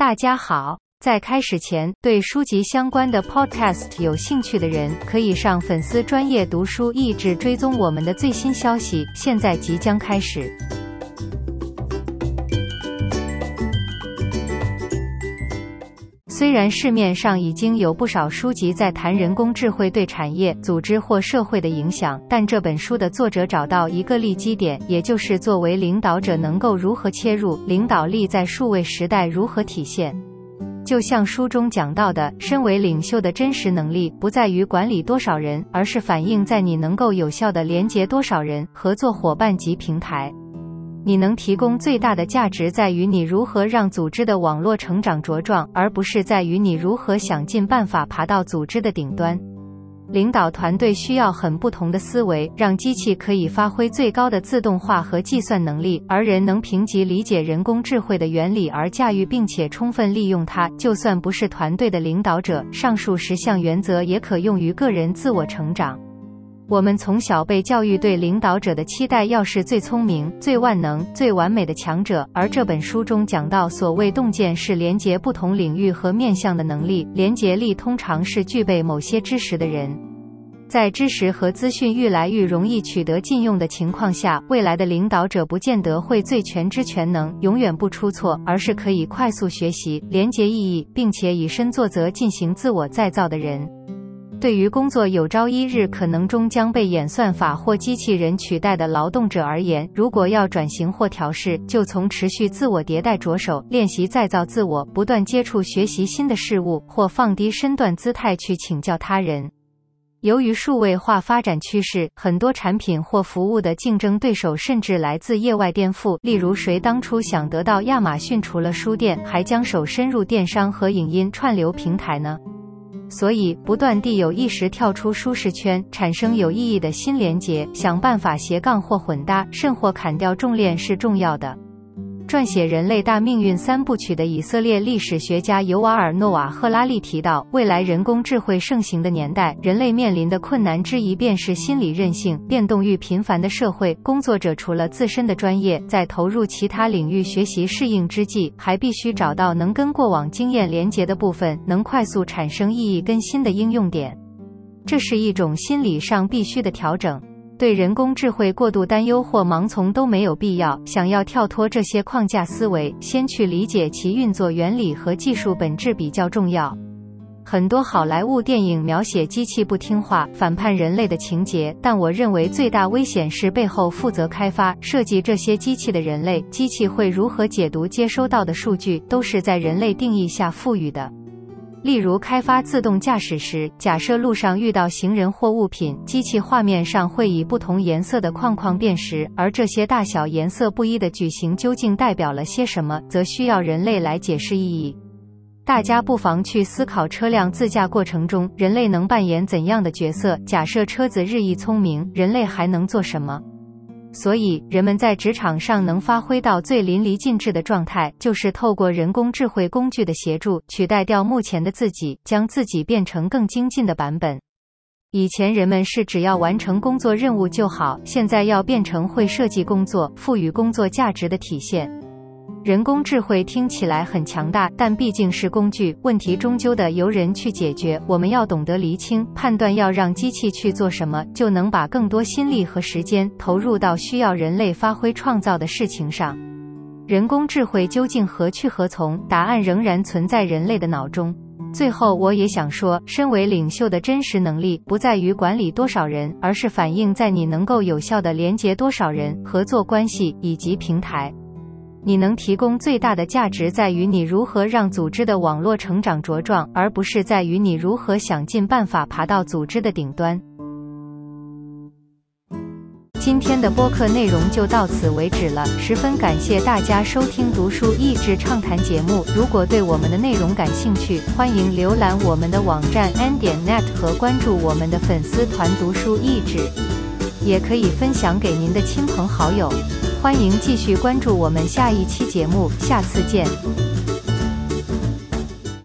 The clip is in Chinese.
大家好，在开始前，对书籍相关的 podcast 有兴趣的人，可以上粉丝专业读书益智追踪我们的最新消息。现在即将开始。虽然市面上已经有不少书籍在谈人工智慧对产业、组织或社会的影响，但这本书的作者找到一个立基点，也就是作为领导者能够如何切入，领导力在数位时代如何体现。就像书中讲到的，身为领袖的真实能力不在于管理多少人，而是反映在你能够有效的连接多少人、合作伙伴及平台。你能提供最大的价值，在于你如何让组织的网络成长茁壮，而不是在于你如何想尽办法爬到组织的顶端。领导团队需要很不同的思维，让机器可以发挥最高的自动化和计算能力，而人能凭借理解人工智慧的原理而驾驭并且充分利用它。就算不是团队的领导者，上述十项原则也可用于个人自我成长。我们从小被教育，对领导者的期待要是最聪明、最万能、最完美的强者。而这本书中讲到，所谓洞见是连接不同领域和面向的能力，连接力通常是具备某些知识的人。在知识和资讯愈来愈容易取得禁用的情况下，未来的领导者不见得会最全知全能，永远不出错，而是可以快速学习、连接意义，并且以身作则进行自我再造的人。对于工作有朝一日可能终将被演算法或机器人取代的劳动者而言，如果要转型或调试，就从持续自我迭代着手，练习再造自我，不断接触学习新的事物，或放低身段姿态去请教他人。由于数位化发展趋势，很多产品或服务的竞争对手甚至来自业外颠覆。例如，谁当初想得到亚马逊除了书店，还将手伸入电商和影音串流平台呢？所以，不断地有意识跳出舒适圈，产生有意义的新连结，想办法斜杠或混搭，甚或砍掉重链是重要的。撰写《人类大命运三部曲》的以色列历史学家尤瓦尔·诺瓦·赫拉利提到，未来人工智慧盛行的年代，人类面临的困难之一便是心理韧性。变动欲频繁的社会，工作者除了自身的专业，在投入其他领域学习适应之际，还必须找到能跟过往经验连结的部分，能快速产生意义跟新的应用点。这是一种心理上必须的调整。对人工智慧过度担忧或盲从都没有必要。想要跳脱这些框架思维，先去理解其运作原理和技术本质比较重要。很多好莱坞电影描写机器不听话、反叛人类的情节，但我认为最大危险是背后负责开发、设计这些机器的人类。机器会如何解读接收到的数据，都是在人类定义下赋予的。例如，开发自动驾驶时，假设路上遇到行人或物品，机器画面上会以不同颜色的框框辨识，而这些大小颜色不一的矩形究竟代表了些什么，则需要人类来解释意义。大家不妨去思考，车辆自驾过程中，人类能扮演怎样的角色？假设车子日益聪明，人类还能做什么？所以，人们在职场上能发挥到最淋漓尽致的状态，就是透过人工智慧工具的协助，取代掉目前的自己，将自己变成更精进的版本。以前人们是只要完成工作任务就好，现在要变成会设计工作、赋予工作价值的体现。人工智慧听起来很强大，但毕竟是工具，问题终究得由人去解决。我们要懂得厘清、判断，要让机器去做什么，就能把更多心力和时间投入到需要人类发挥创造的事情上。人工智慧究竟何去何从？答案仍然存在人类的脑中。最后，我也想说，身为领袖的真实能力不在于管理多少人，而是反映在你能够有效的连接多少人、合作关系以及平台。你能提供最大的价值，在于你如何让组织的网络成长茁壮，而不是在于你如何想尽办法爬到组织的顶端。今天的播客内容就到此为止了，十分感谢大家收听读书益智畅谈节目。如果对我们的内容感兴趣，欢迎浏览我们的网站 n 点 net 和关注我们的粉丝团读书益智，也可以分享给您的亲朋好友。欢迎继续关注我们下一期节目，下次见。